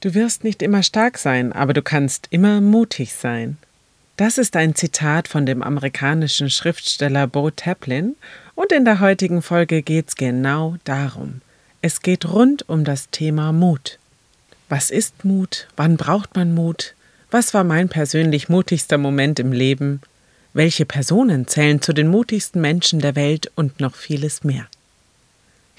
Du wirst nicht immer stark sein, aber du kannst immer mutig sein. Das ist ein Zitat von dem amerikanischen Schriftsteller Bo Taplin und in der heutigen Folge geht's genau darum. Es geht rund um das Thema Mut. Was ist Mut? Wann braucht man Mut? Was war mein persönlich mutigster Moment im Leben? Welche Personen zählen zu den mutigsten Menschen der Welt und noch vieles mehr?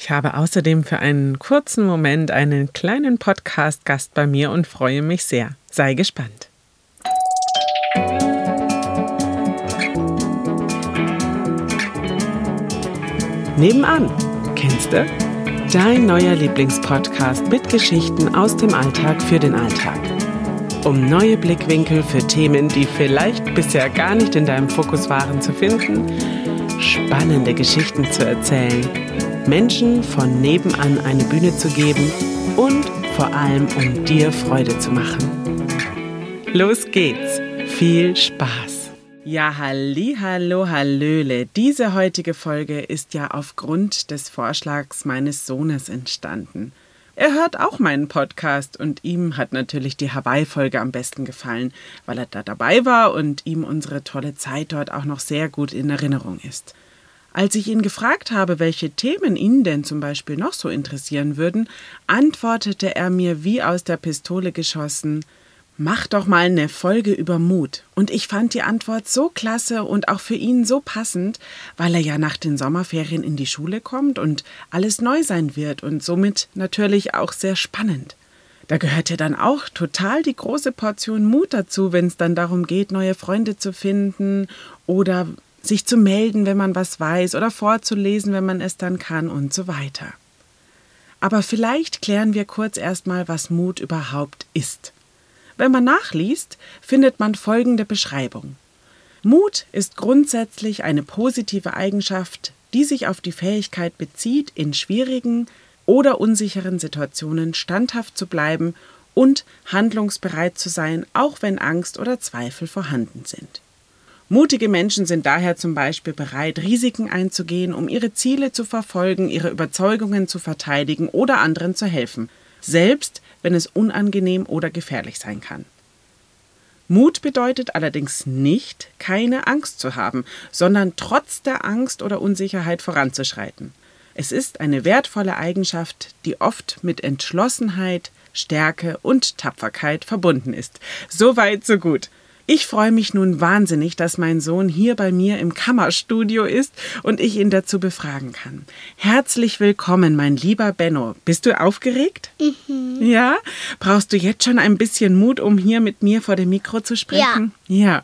Ich habe außerdem für einen kurzen Moment einen kleinen Podcast-Gast bei mir und freue mich sehr. Sei gespannt. Nebenan, kennst du? Dein neuer Lieblingspodcast mit Geschichten aus dem Alltag für den Alltag. Um neue Blickwinkel für Themen, die vielleicht bisher gar nicht in deinem Fokus waren, zu finden, spannende Geschichten zu erzählen Menschen von nebenan eine Bühne zu geben und vor allem um dir Freude zu machen. Los geht's. Viel Spaß. Ja, halli, hallo, hallöle. Diese heutige Folge ist ja aufgrund des Vorschlags meines Sohnes entstanden. Er hört auch meinen Podcast und ihm hat natürlich die Hawaii-Folge am besten gefallen, weil er da dabei war und ihm unsere tolle Zeit dort auch noch sehr gut in Erinnerung ist. Als ich ihn gefragt habe, welche Themen ihn denn zum Beispiel noch so interessieren würden, antwortete er mir wie aus der Pistole geschossen Mach doch mal eine Folge über Mut. Und ich fand die Antwort so klasse und auch für ihn so passend, weil er ja nach den Sommerferien in die Schule kommt und alles neu sein wird und somit natürlich auch sehr spannend. Da gehört ja dann auch total die große Portion Mut dazu, wenn es dann darum geht, neue Freunde zu finden oder sich zu melden, wenn man was weiß oder vorzulesen, wenn man es dann kann und so weiter. Aber vielleicht klären wir kurz erstmal, was Mut überhaupt ist. Wenn man nachliest, findet man folgende Beschreibung. Mut ist grundsätzlich eine positive Eigenschaft, die sich auf die Fähigkeit bezieht, in schwierigen oder unsicheren Situationen standhaft zu bleiben und handlungsbereit zu sein, auch wenn Angst oder Zweifel vorhanden sind. Mutige Menschen sind daher zum Beispiel bereit, Risiken einzugehen, um ihre Ziele zu verfolgen, ihre Überzeugungen zu verteidigen oder anderen zu helfen, selbst wenn es unangenehm oder gefährlich sein kann. Mut bedeutet allerdings nicht, keine Angst zu haben, sondern trotz der Angst oder Unsicherheit voranzuschreiten. Es ist eine wertvolle Eigenschaft, die oft mit Entschlossenheit, Stärke und Tapferkeit verbunden ist. So weit, so gut. Ich freue mich nun wahnsinnig, dass mein Sohn hier bei mir im Kammerstudio ist und ich ihn dazu befragen kann. Herzlich willkommen, mein lieber Benno. Bist du aufgeregt? Mhm. Ja? Brauchst du jetzt schon ein bisschen Mut, um hier mit mir vor dem Mikro zu sprechen? Ja. Ja.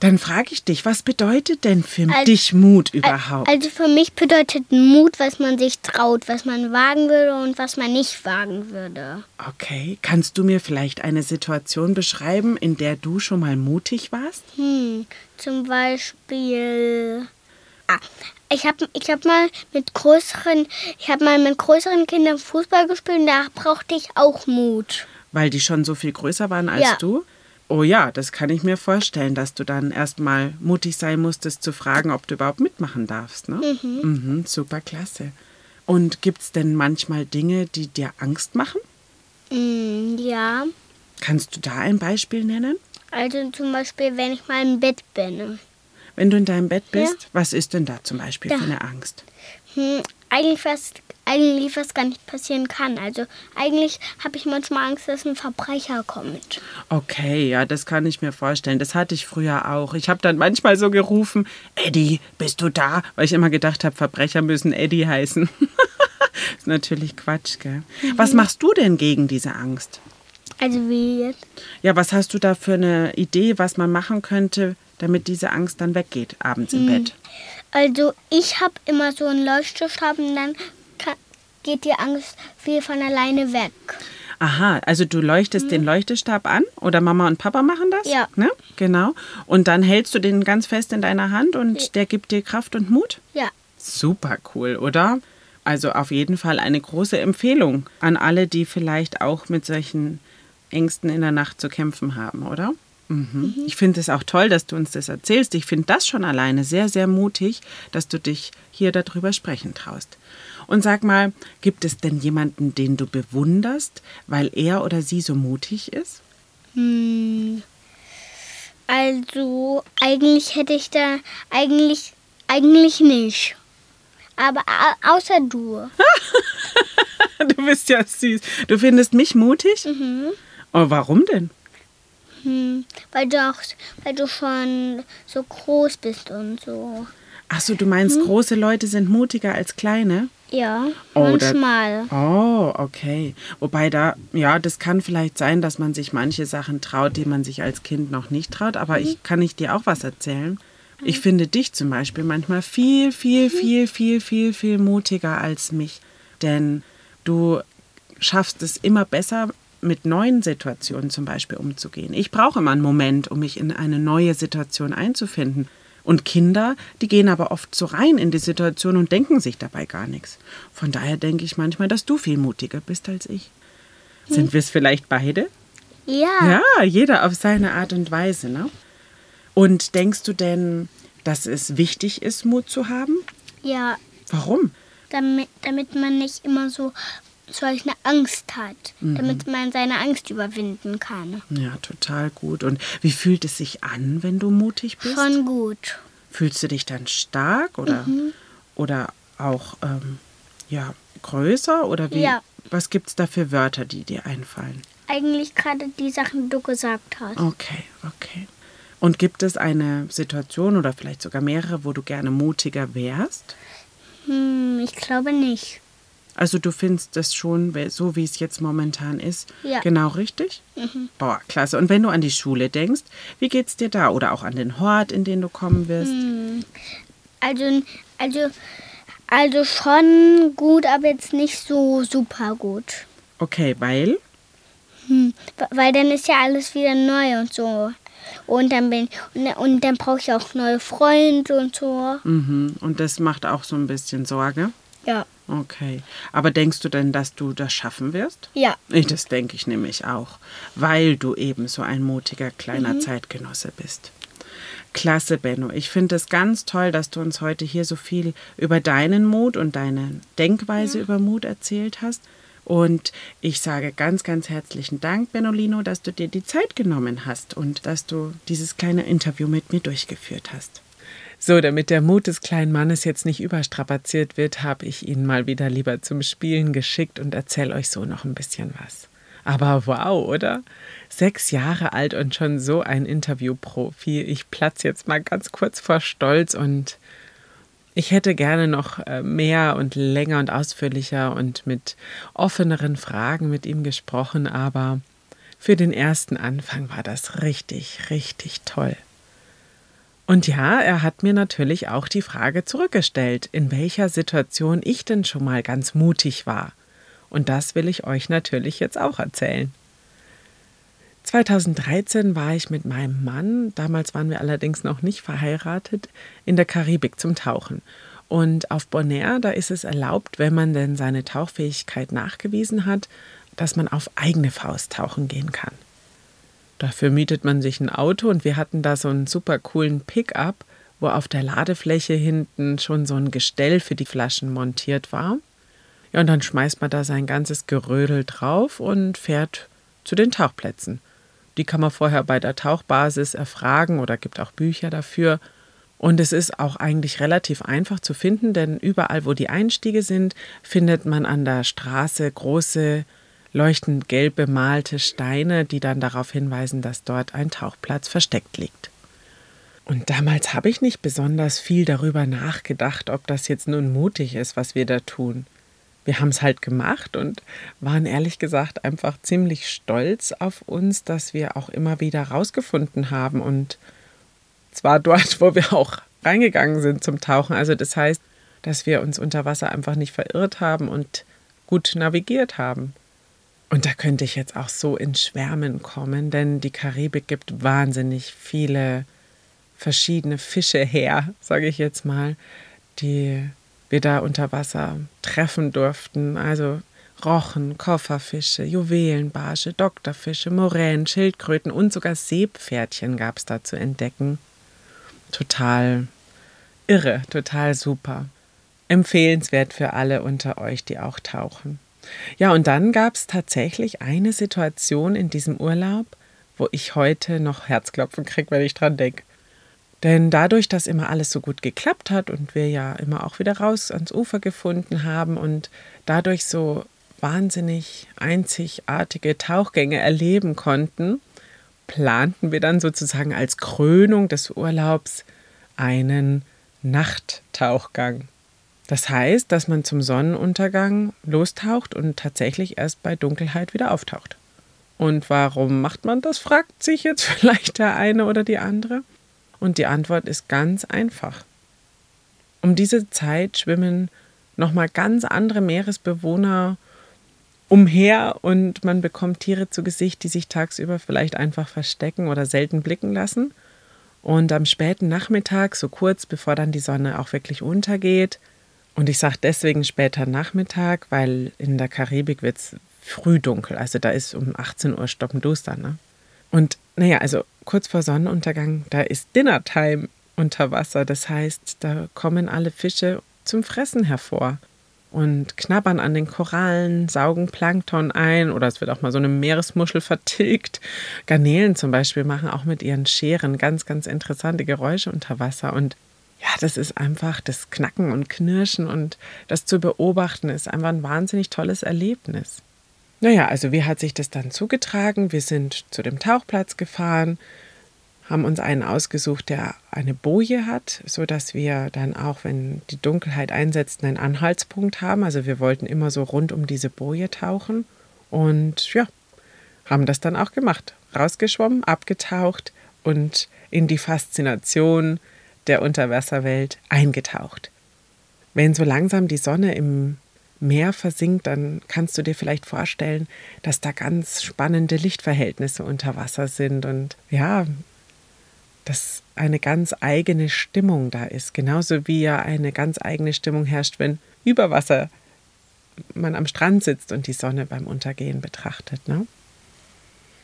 Dann frage ich dich, was bedeutet denn für also, dich Mut überhaupt? Also für mich bedeutet Mut, was man sich traut, was man wagen würde und was man nicht wagen würde. Okay. Kannst du mir vielleicht eine Situation beschreiben, in der du schon mal mutig warst? Hm, zum Beispiel. Ah, ich habe ich hab mal mit größeren, ich habe mal mit größeren Kindern Fußball gespielt und da brauchte ich auch Mut. Weil die schon so viel größer waren als ja. du? Oh ja, das kann ich mir vorstellen, dass du dann erstmal mutig sein musstest zu fragen, ob du überhaupt mitmachen darfst. Ne? Mhm. Mhm, super klasse. Und gibt es denn manchmal Dinge, die dir Angst machen? Mm, ja. Kannst du da ein Beispiel nennen? Also zum Beispiel, wenn ich mal im Bett bin. Wenn du in deinem Bett bist, ja. was ist denn da zum Beispiel da. für eine Angst? Hm, eigentlich fast eigentlich was gar nicht passieren kann. Also eigentlich habe ich manchmal Angst, dass ein Verbrecher kommt. Okay, ja, das kann ich mir vorstellen. Das hatte ich früher auch. Ich habe dann manchmal so gerufen, Eddie, bist du da? Weil ich immer gedacht habe, Verbrecher müssen Eddie heißen. ist natürlich Quatsch, gell? Mhm. Was machst du denn gegen diese Angst? Also wie jetzt? Ja, was hast du da für eine Idee, was man machen könnte, damit diese Angst dann weggeht abends im hm. Bett? Also ich habe immer so einen Leuchtstift haben und dann geht die Angst viel von alleine weg. Aha, also du leuchtest mhm. den Leuchtestab an oder Mama und Papa machen das? Ja. Ne? Genau. Und dann hältst du den ganz fest in deiner Hand und ja. der gibt dir Kraft und Mut? Ja. Super cool, oder? Also auf jeden Fall eine große Empfehlung an alle, die vielleicht auch mit solchen Ängsten in der Nacht zu kämpfen haben, oder? Mhm. Ich finde es auch toll, dass du uns das erzählst. Ich finde das schon alleine sehr, sehr mutig, dass du dich hier darüber sprechen traust. Und sag mal, gibt es denn jemanden, den du bewunderst, weil er oder sie so mutig ist? Hm. Also, eigentlich hätte ich da, eigentlich, eigentlich nicht. Aber au außer du. du bist ja süß. Du findest mich mutig? Mhm. Oh, warum denn? Hm, weil du auch, weil du schon so groß bist und so. Ach so, du meinst, Hm? große Leute sind mutiger als kleine? Ja, Oh, da- manchmal. Oh, okay. Wobei da, ja, das kann vielleicht sein, dass man sich manche Sachen traut, die man sich als Kind noch nicht traut. Aber Mhm. ich kann ich dir auch was erzählen. Ich finde dich zum Beispiel manchmal viel, viel, Mhm. viel, viel, viel, viel mutiger als mich. Denn du schaffst es immer besser, mit neuen Situationen zum Beispiel umzugehen. Ich brauche immer einen Moment, um mich in eine neue Situation einzufinden. Und Kinder, die gehen aber oft so rein in die Situation und denken sich dabei gar nichts. Von daher denke ich manchmal, dass du viel mutiger bist als ich. Sind wir es vielleicht beide? Ja. Ja, jeder auf seine Art und Weise, ne? Und denkst du denn, dass es wichtig ist, Mut zu haben? Ja, Warum? damit, damit man nicht immer so solche Angst hat. Mhm. Damit man seine Angst überwinden kann. Ja, total gut. Und wie fühlt es sich an, wenn du mutig bist? Schon gut. Fühlst du dich dann stark oder, Mhm. oder auch ähm, ja, größer? Oder wie? Ja. Was gibt es da für Wörter, die dir einfallen? Eigentlich gerade die Sachen, die du gesagt hast. Okay, okay. Und gibt es eine Situation oder vielleicht sogar mehrere, wo du gerne mutiger wärst? Hm, ich glaube nicht. Also du findest das schon, so wie es jetzt momentan ist, Ja. genau richtig? Boah, klasse. Und wenn du an die Schule denkst, wie geht's dir da? Oder auch an den Hort, in den du kommen wirst? Hm. Also, also, also schon gut, aber jetzt nicht so super gut. Okay, weil? Hm. Weil dann ist ja alles wieder neu und so. Und dann bin und dann brauche ich auch neue Freunde und so. Mhm. Und das macht auch so ein bisschen Sorge. Ja. Okay. Aber denkst du denn, dass du das schaffen wirst? Ja. Das denke ich nämlich auch, weil du eben so ein mutiger kleiner Zeitgenosse bist. Klasse, Benno. Ich finde es ganz toll, dass du uns heute hier so viel über deinen Mut und deine Denkweise über Mut erzählt hast. Und ich sage ganz, ganz herzlichen Dank, Benolino, dass du dir die Zeit genommen hast und dass du dieses kleine Interview mit mir durchgeführt hast. So, damit der Mut des kleinen Mannes jetzt nicht überstrapaziert wird, habe ich ihn mal wieder lieber zum Spielen geschickt und erzähle euch so noch ein bisschen was. Aber wow, oder? Sechs Jahre alt und schon so ein Interviewprofi. Ich platze jetzt mal ganz kurz vor Stolz und ich hätte gerne noch äh, mehr und länger und ausführlicher und mit offeneren Fragen mit ihm gesprochen, aber für den ersten Anfang war das richtig, richtig toll. Und ja, er hat mir natürlich auch die Frage zurückgestellt, in welcher Situation ich denn schon mal ganz mutig war. Und das will ich euch natürlich jetzt auch erzählen. 2013 war ich mit meinem Mann, damals waren wir allerdings noch nicht verheiratet, in der Karibik zum Tauchen. Und auf Bonaire, da ist es erlaubt, wenn man denn seine Tauchfähigkeit nachgewiesen hat, dass man auf eigene Faust tauchen gehen kann. Dafür mietet man sich ein Auto und wir hatten da so einen super coolen Pickup, wo auf der Ladefläche hinten schon so ein Gestell für die Flaschen montiert war. Ja, und dann schmeißt man da sein ganzes Gerödel drauf und fährt zu den Tauchplätzen. Die kann man vorher bei der Tauchbasis erfragen oder gibt auch Bücher dafür. Und es ist auch eigentlich relativ einfach zu finden, denn überall, wo die Einstiege sind, findet man an der Straße große, leuchtend gelb bemalte Steine, die dann darauf hinweisen, dass dort ein Tauchplatz versteckt liegt. Und damals habe ich nicht besonders viel darüber nachgedacht, ob das jetzt nun mutig ist, was wir da tun. Wir haben es halt gemacht und waren ehrlich gesagt einfach ziemlich stolz auf uns, dass wir auch immer wieder rausgefunden haben und zwar dort, wo wir auch reingegangen sind zum Tauchen. Also das heißt, dass wir uns unter Wasser einfach nicht verirrt haben und gut navigiert haben. Und da könnte ich jetzt auch so in Schwärmen kommen, denn die Karibik gibt wahnsinnig viele verschiedene Fische her, sage ich jetzt mal, die wir da unter Wasser treffen durften. Also Rochen, Kofferfische, Juwelenbarsche, Doktorfische, Moränen, Schildkröten und sogar Seepferdchen gab es da zu entdecken. Total irre, total super. Empfehlenswert für alle unter euch, die auch tauchen. Ja, und dann gab es tatsächlich eine Situation in diesem Urlaub, wo ich heute noch Herzklopfen kriege, wenn ich dran denke. Denn dadurch, dass immer alles so gut geklappt hat und wir ja immer auch wieder raus ans Ufer gefunden haben und dadurch so wahnsinnig einzigartige Tauchgänge erleben konnten, planten wir dann sozusagen als Krönung des Urlaubs einen Nachttauchgang. Das heißt, dass man zum Sonnenuntergang lostaucht und tatsächlich erst bei Dunkelheit wieder auftaucht. Und warum macht man das, fragt sich jetzt vielleicht der eine oder die andere. Und die Antwort ist ganz einfach. Um diese Zeit schwimmen nochmal ganz andere Meeresbewohner umher und man bekommt Tiere zu Gesicht, die sich tagsüber vielleicht einfach verstecken oder selten blicken lassen. Und am späten Nachmittag, so kurz bevor dann die Sonne auch wirklich untergeht, und ich sage deswegen später Nachmittag, weil in der Karibik wird es früh dunkel, also da ist um 18 Uhr stoppenduster. Ne? Und naja, also kurz vor Sonnenuntergang, da ist Dinnertime unter Wasser. Das heißt, da kommen alle Fische zum Fressen hervor und knabbern an den Korallen, saugen Plankton ein oder es wird auch mal so eine Meeresmuschel vertilgt. Garnelen zum Beispiel machen auch mit ihren Scheren ganz, ganz interessante Geräusche unter Wasser und ja, das ist einfach das Knacken und Knirschen und das zu beobachten ist einfach ein wahnsinnig tolles Erlebnis. Naja, also wie hat sich das dann zugetragen? Wir sind zu dem Tauchplatz gefahren, haben uns einen ausgesucht, der eine Boje hat, so dass wir dann auch, wenn die Dunkelheit einsetzt, einen Anhaltspunkt haben. Also wir wollten immer so rund um diese Boje tauchen und ja, haben das dann auch gemacht. Rausgeschwommen, abgetaucht und in die Faszination der Unterwasserwelt eingetaucht. Wenn so langsam die Sonne im Meer versinkt, dann kannst du dir vielleicht vorstellen, dass da ganz spannende Lichtverhältnisse unter Wasser sind und ja, dass eine ganz eigene Stimmung da ist. Genauso wie ja eine ganz eigene Stimmung herrscht, wenn über Wasser man am Strand sitzt und die Sonne beim Untergehen betrachtet. Ne?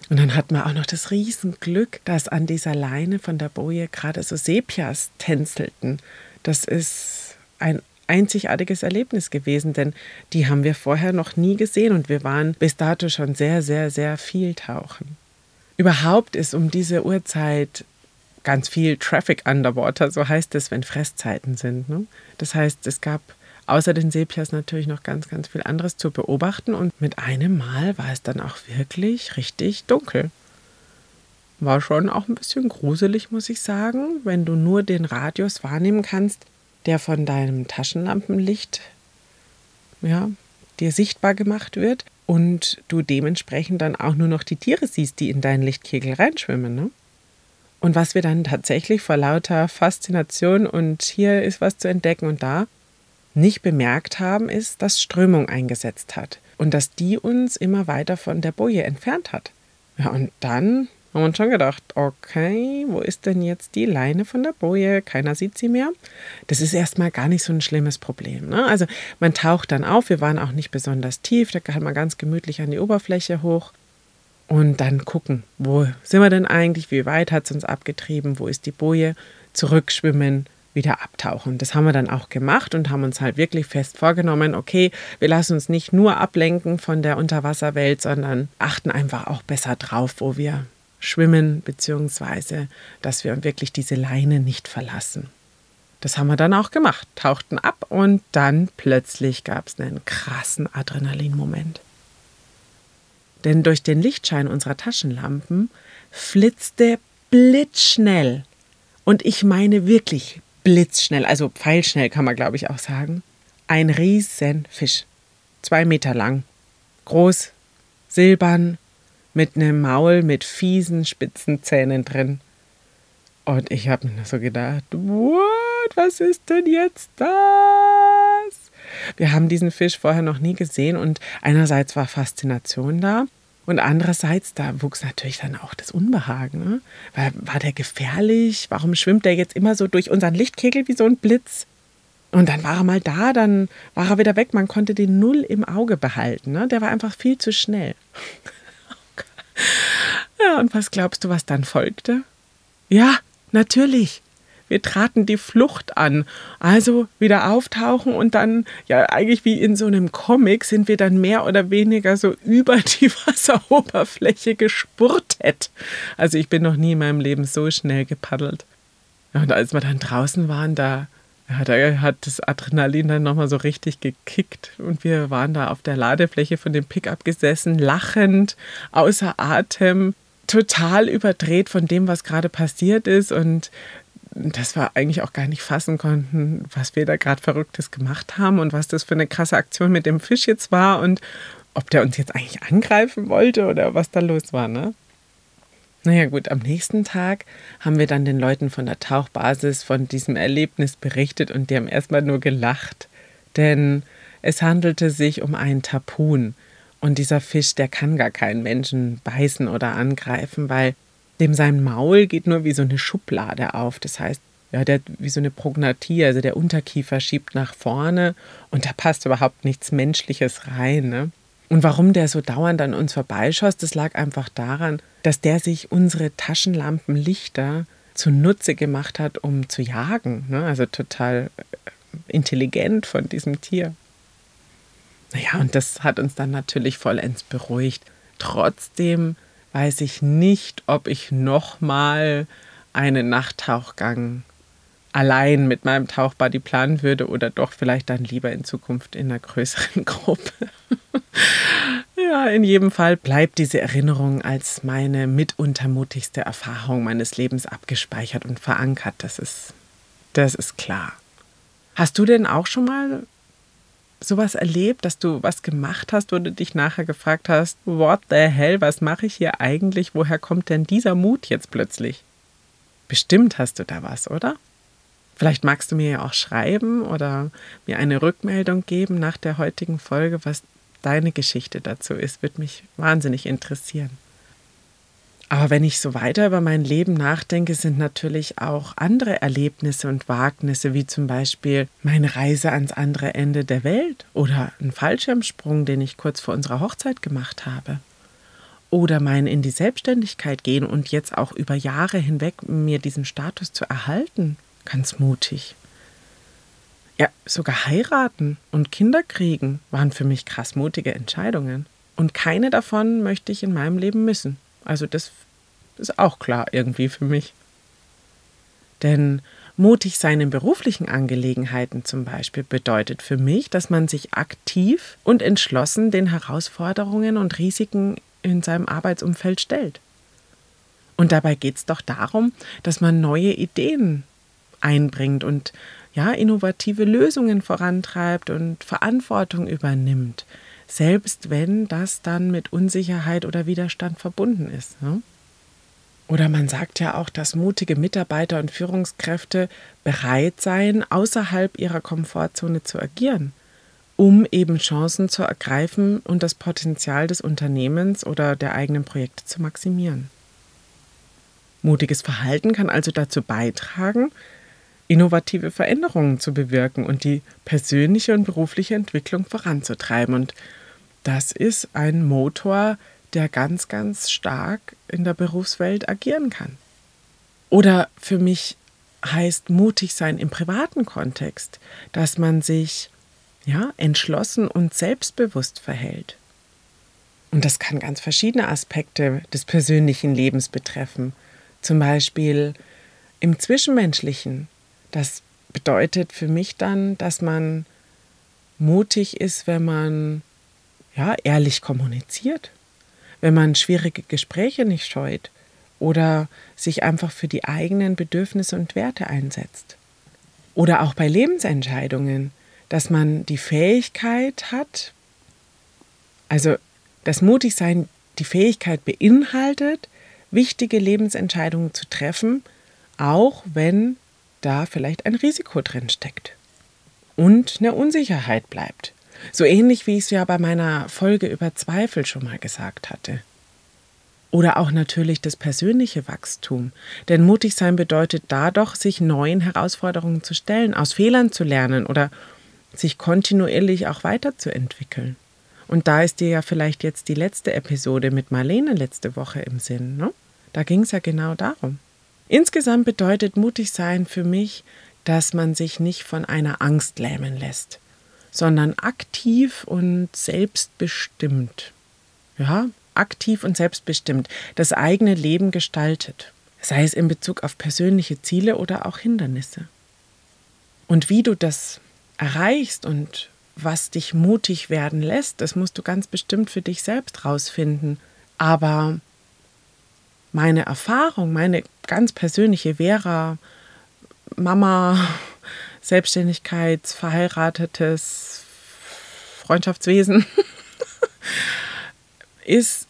Und dann hat man auch noch das Riesenglück, dass an dieser Leine von der Boje gerade so Sepias tänzelten. Das ist ein einzigartiges Erlebnis gewesen, denn die haben wir vorher noch nie gesehen und wir waren bis dato schon sehr, sehr, sehr viel tauchen. Überhaupt ist um diese Uhrzeit ganz viel Traffic underwater, so heißt es, wenn Fresszeiten sind. Ne? Das heißt, es gab außer den Sepias natürlich noch ganz, ganz viel anderes zu beobachten und mit einem Mal war es dann auch wirklich richtig dunkel. War schon auch ein bisschen gruselig, muss ich sagen, wenn du nur den Radius wahrnehmen kannst, der von deinem Taschenlampenlicht ja, dir sichtbar gemacht wird und du dementsprechend dann auch nur noch die Tiere siehst, die in deinen Lichtkegel reinschwimmen. Ne? Und was wir dann tatsächlich vor lauter Faszination und hier ist was zu entdecken und da nicht bemerkt haben, ist, dass Strömung eingesetzt hat und dass die uns immer weiter von der Boje entfernt hat. Ja, und dann haben wir uns schon gedacht, okay, wo ist denn jetzt die Leine von der Boje? Keiner sieht sie mehr. Das ist erstmal gar nicht so ein schlimmes Problem. Ne? Also man taucht dann auf, wir waren auch nicht besonders tief, da kann man ganz gemütlich an die Oberfläche hoch und dann gucken, wo sind wir denn eigentlich, wie weit hat es uns abgetrieben, wo ist die Boje, zurückschwimmen, wieder abtauchen. Das haben wir dann auch gemacht und haben uns halt wirklich fest vorgenommen, okay, wir lassen uns nicht nur ablenken von der Unterwasserwelt, sondern achten einfach auch besser drauf, wo wir schwimmen, beziehungsweise dass wir wirklich diese Leine nicht verlassen. Das haben wir dann auch gemacht, tauchten ab und dann plötzlich gab es einen krassen Adrenalinmoment denn durch den Lichtschein unserer Taschenlampen flitzte blitzschnell, und ich meine wirklich blitzschnell, also pfeilschnell kann man glaube ich auch sagen, ein Riesenfisch, zwei Meter lang, groß, silbern, mit einem Maul mit fiesen, spitzen Zähnen drin. Und ich habe mir so gedacht, what, was ist denn jetzt das? Wir haben diesen Fisch vorher noch nie gesehen und einerseits war Faszination da und andererseits, da wuchs natürlich dann auch das Unbehagen. Ne? Weil, war der gefährlich? Warum schwimmt der jetzt immer so durch unseren Lichtkegel wie so ein Blitz? Und dann war er mal da, dann war er wieder weg. Man konnte den null im Auge behalten. Ne? Der war einfach viel zu schnell. ja, und was glaubst du, was dann folgte? Ja, natürlich. Wir traten die Flucht an. Also wieder auftauchen und dann, ja, eigentlich wie in so einem Comic, sind wir dann mehr oder weniger so über die Wasseroberfläche gespurtet. Also ich bin noch nie in meinem Leben so schnell gepaddelt. Und als wir dann draußen waren, da ja, da hat das Adrenalin dann nochmal so richtig gekickt und wir waren da auf der Ladefläche von dem Pickup gesessen, lachend, außer Atem, total überdreht von dem, was gerade passiert ist und dass wir eigentlich auch gar nicht fassen konnten, was wir da gerade Verrücktes gemacht haben und was das für eine krasse Aktion mit dem Fisch jetzt war und ob der uns jetzt eigentlich angreifen wollte oder was da los war, ne? Naja gut, am nächsten Tag haben wir dann den Leuten von der Tauchbasis von diesem Erlebnis berichtet und die haben erstmal nur gelacht, denn es handelte sich um einen Tapun und dieser Fisch, der kann gar keinen Menschen beißen oder angreifen, weil dem sein Maul geht nur wie so eine Schublade auf. Das heißt, ja, der wie so eine Prognathie, also der Unterkiefer schiebt nach vorne und da passt überhaupt nichts Menschliches rein. Ne? Und warum der so dauernd an uns vorbeischoss, das lag einfach daran, dass der sich unsere Taschenlampenlichter zunutze gemacht hat, um zu jagen. Ne? Also total äh, intelligent von diesem Tier. Naja, und das hat uns dann natürlich vollends beruhigt. Trotzdem weiß ich nicht, ob ich nochmal einen Nachttauchgang allein mit meinem Tauchbuddy planen würde oder doch vielleicht dann lieber in Zukunft in einer größeren Gruppe. ja, in jedem Fall bleibt diese Erinnerung als meine mitunter mutigste Erfahrung meines Lebens abgespeichert und verankert. Das ist, das ist klar. Hast du denn auch schon mal sowas erlebt, dass du was gemacht hast, wo du dich nachher gefragt hast, what the hell, was mache ich hier eigentlich? Woher kommt denn dieser Mut jetzt plötzlich? Bestimmt hast du da was, oder? Vielleicht magst du mir ja auch schreiben oder mir eine Rückmeldung geben nach der heutigen Folge, was deine Geschichte dazu ist. Würde mich wahnsinnig interessieren. Aber wenn ich so weiter über mein Leben nachdenke, sind natürlich auch andere Erlebnisse und Wagnisse, wie zum Beispiel meine Reise ans andere Ende der Welt oder ein Fallschirmsprung, den ich kurz vor unserer Hochzeit gemacht habe. Oder mein in die Selbstständigkeit gehen und jetzt auch über Jahre hinweg mir diesen Status zu erhalten Ganz mutig. Ja, sogar heiraten und Kinder kriegen waren für mich krass mutige Entscheidungen. Und keine davon möchte ich in meinem Leben missen. Also das ist auch klar irgendwie für mich. Denn mutig sein in beruflichen Angelegenheiten zum Beispiel bedeutet für mich, dass man sich aktiv und entschlossen den Herausforderungen und Risiken in seinem Arbeitsumfeld stellt. Und dabei geht es doch darum, dass man neue Ideen einbringt und ja, innovative Lösungen vorantreibt und Verantwortung übernimmt, selbst wenn das dann mit Unsicherheit oder Widerstand verbunden ist. Ne? Oder man sagt ja auch, dass mutige Mitarbeiter und Führungskräfte bereit seien, außerhalb ihrer Komfortzone zu agieren, um eben Chancen zu ergreifen und das Potenzial des Unternehmens oder der eigenen Projekte zu maximieren. Mutiges Verhalten kann also dazu beitragen, innovative Veränderungen zu bewirken und die persönliche und berufliche Entwicklung voranzutreiben. Und das ist ein Motor, der ganz, ganz stark in der Berufswelt agieren kann. Oder für mich heißt mutig sein im privaten Kontext, dass man sich ja, entschlossen und selbstbewusst verhält. Und das kann ganz verschiedene Aspekte des persönlichen Lebens betreffen. Zum Beispiel im Zwischenmenschlichen, das bedeutet für mich dann, dass man mutig ist, wenn man ja, ehrlich kommuniziert, wenn man schwierige Gespräche nicht scheut oder sich einfach für die eigenen Bedürfnisse und Werte einsetzt. Oder auch bei Lebensentscheidungen, dass man die Fähigkeit hat, also das Mutigsein die Fähigkeit beinhaltet, wichtige Lebensentscheidungen zu treffen, auch wenn da vielleicht ein Risiko drin steckt und eine Unsicherheit bleibt. So ähnlich wie ich es ja bei meiner Folge über Zweifel schon mal gesagt hatte. Oder auch natürlich das persönliche Wachstum. Denn mutig sein bedeutet da doch, sich neuen Herausforderungen zu stellen, aus Fehlern zu lernen oder sich kontinuierlich auch weiterzuentwickeln. Und da ist dir ja vielleicht jetzt die letzte Episode mit Marlene letzte Woche im Sinn. Ne? Da ging es ja genau darum. Insgesamt bedeutet mutig sein für mich, dass man sich nicht von einer Angst lähmen lässt, sondern aktiv und selbstbestimmt. Ja, aktiv und selbstbestimmt das eigene Leben gestaltet, sei es in Bezug auf persönliche Ziele oder auch Hindernisse. Und wie du das erreichst und was dich mutig werden lässt, das musst du ganz bestimmt für dich selbst rausfinden. Aber meine Erfahrung, meine ganz persönliche Vera, Mama, Selbstständigkeit, verheiratetes Freundschaftswesen, ist,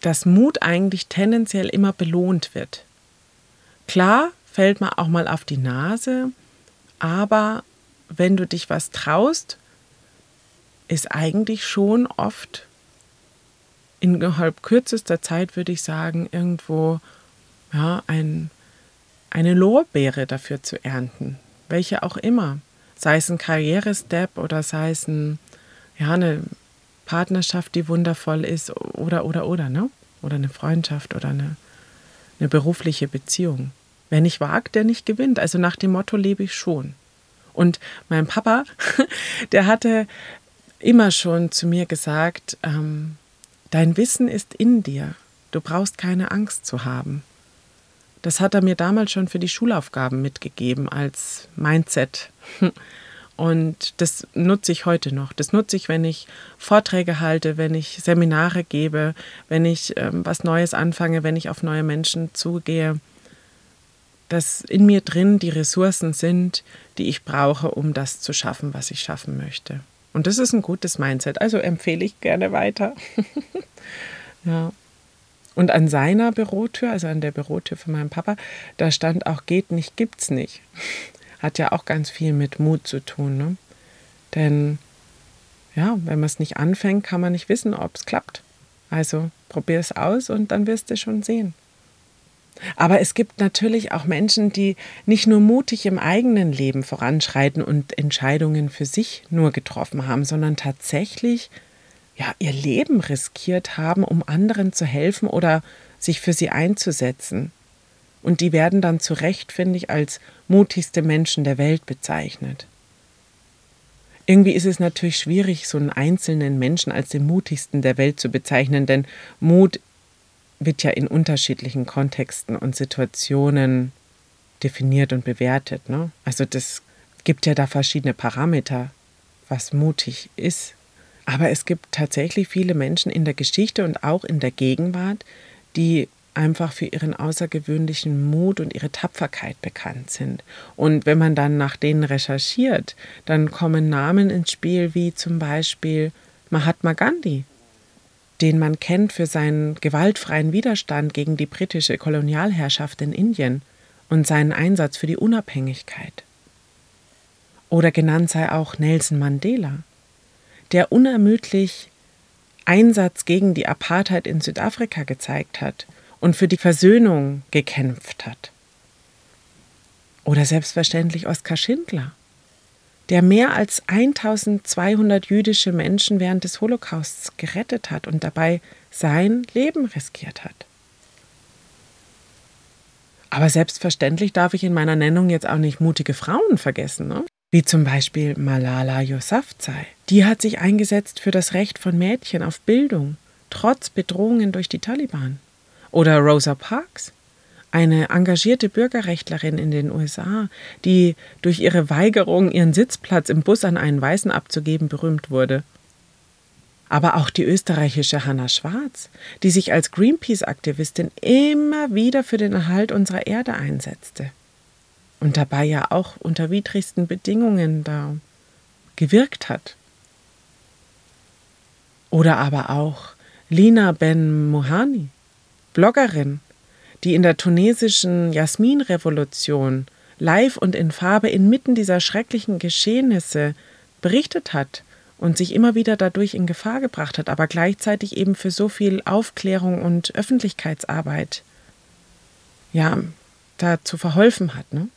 dass Mut eigentlich tendenziell immer belohnt wird. Klar fällt man auch mal auf die Nase, aber wenn du dich was traust, ist eigentlich schon oft innerhalb kürzester Zeit, würde ich sagen, irgendwo ja, ein, eine Lorbeere dafür zu ernten, welche auch immer. Sei es ein Karrierestep oder sei es ein, ja, eine Partnerschaft, die wundervoll ist oder, oder, oder, ne? Oder eine Freundschaft oder eine, eine berufliche Beziehung. Wer nicht wagt, der nicht gewinnt. Also nach dem Motto lebe ich schon. Und mein Papa, der hatte immer schon zu mir gesagt, ähm, dein Wissen ist in dir. Du brauchst keine Angst zu haben. Das hat er mir damals schon für die Schulaufgaben mitgegeben als Mindset. Und das nutze ich heute noch. Das nutze ich, wenn ich Vorträge halte, wenn ich Seminare gebe, wenn ich ähm, was Neues anfange, wenn ich auf neue Menschen zugehe dass in mir drin die Ressourcen sind, die ich brauche, um das zu schaffen, was ich schaffen möchte. Und das ist ein gutes Mindset. Also empfehle ich gerne weiter. ja. Und an seiner Bürotür, also an der Bürotür von meinem Papa, da stand auch geht nicht, gibt's nicht. Hat ja auch ganz viel mit Mut zu tun. Ne? Denn ja, wenn man es nicht anfängt, kann man nicht wissen, ob es klappt. Also probier es aus und dann wirst du schon sehen. Aber es gibt natürlich auch Menschen, die nicht nur mutig im eigenen Leben voranschreiten und Entscheidungen für sich nur getroffen haben, sondern tatsächlich ja, ihr Leben riskiert haben, um anderen zu helfen oder sich für sie einzusetzen. Und die werden dann zu Recht, finde ich, als mutigste Menschen der Welt bezeichnet. Irgendwie ist es natürlich schwierig, so einen einzelnen Menschen als den mutigsten der Welt zu bezeichnen, denn Mut wird ja in unterschiedlichen Kontexten und Situationen definiert und bewertet. Ne? Also das gibt ja da verschiedene Parameter, was mutig ist. Aber es gibt tatsächlich viele Menschen in der Geschichte und auch in der Gegenwart, die einfach für ihren außergewöhnlichen Mut und ihre Tapferkeit bekannt sind. Und wenn man dann nach denen recherchiert, dann kommen Namen ins Spiel wie zum Beispiel Mahatma Gandhi, den man kennt für seinen gewaltfreien Widerstand gegen die britische Kolonialherrschaft in Indien und seinen Einsatz für die Unabhängigkeit. Oder genannt sei auch Nelson Mandela, der unermüdlich Einsatz gegen die Apartheid in Südafrika gezeigt hat und für die Versöhnung gekämpft hat. Oder selbstverständlich Oskar Schindler, der mehr als 1200 jüdische Menschen während des Holocausts gerettet hat und dabei sein Leben riskiert hat. Aber selbstverständlich darf ich in meiner Nennung jetzt auch nicht mutige Frauen vergessen, ne? wie zum Beispiel Malala Yousafzai. Die hat sich eingesetzt für das Recht von Mädchen auf Bildung, trotz Bedrohungen durch die Taliban. Oder Rosa Parks, eine engagierte Bürgerrechtlerin in den USA, die durch ihre Weigerung, ihren Sitzplatz im Bus an einen Weißen abzugeben, berühmt wurde. Aber auch die österreichische Hanna Schwarz, die sich als Greenpeace-Aktivistin immer wieder für den Erhalt unserer Erde einsetzte. Und dabei ja auch unter widrigsten Bedingungen da gewirkt hat. Oder aber auch Lina Ben Mohani, Bloggerin, die in der tunesischen Jasminrevolution live und in Farbe inmitten dieser schrecklichen Geschehnisse berichtet hat und sich immer wieder dadurch in Gefahr gebracht hat, aber gleichzeitig eben für so viel Aufklärung und Öffentlichkeitsarbeit ja dazu verholfen hat. Ne?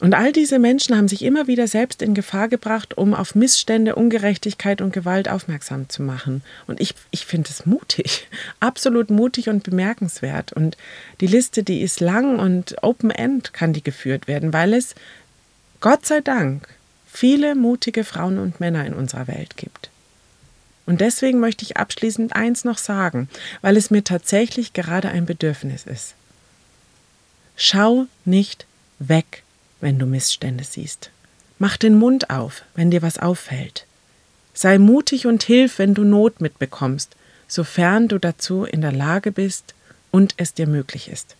Und all diese Menschen haben sich immer wieder selbst in Gefahr gebracht, um auf Missstände, Ungerechtigkeit und Gewalt aufmerksam zu machen. Und ich, ich finde es mutig, absolut mutig und bemerkenswert. Und die Liste, die ist lang und open-end kann die geführt werden, weil es, Gott sei Dank, viele mutige Frauen und Männer in unserer Welt gibt. Und deswegen möchte ich abschließend eins noch sagen, weil es mir tatsächlich gerade ein Bedürfnis ist. Schau nicht weg wenn du Missstände siehst. Mach den Mund auf, wenn dir was auffällt. Sei mutig und hilf, wenn du Not mitbekommst, sofern du dazu in der Lage bist und es dir möglich ist.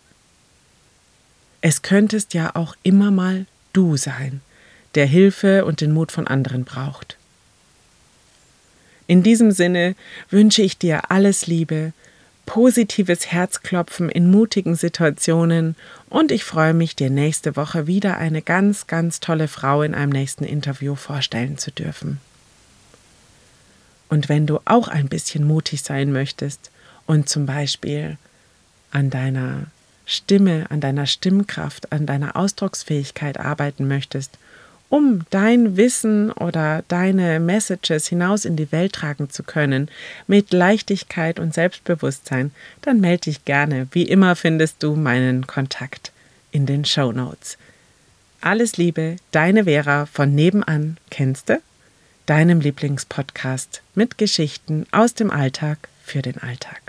Es könntest ja auch immer mal du sein, der Hilfe und den Mut von anderen braucht. In diesem Sinne wünsche ich dir alles Liebe, positives Herzklopfen in mutigen Situationen und ich freue mich, dir nächste Woche wieder eine ganz, ganz tolle Frau in einem nächsten Interview vorstellen zu dürfen. Und wenn du auch ein bisschen mutig sein möchtest und zum Beispiel an deiner Stimme, an deiner Stimmkraft, an deiner Ausdrucksfähigkeit arbeiten möchtest um dein Wissen oder deine Messages hinaus in die Welt tragen zu können, mit Leichtigkeit und Selbstbewusstsein, dann melde dich gerne. Wie immer findest du meinen Kontakt in den Show Notes. Alles Liebe, deine Vera von nebenan, kennst du? Deinem Lieblingspodcast mit Geschichten aus dem Alltag für den Alltag.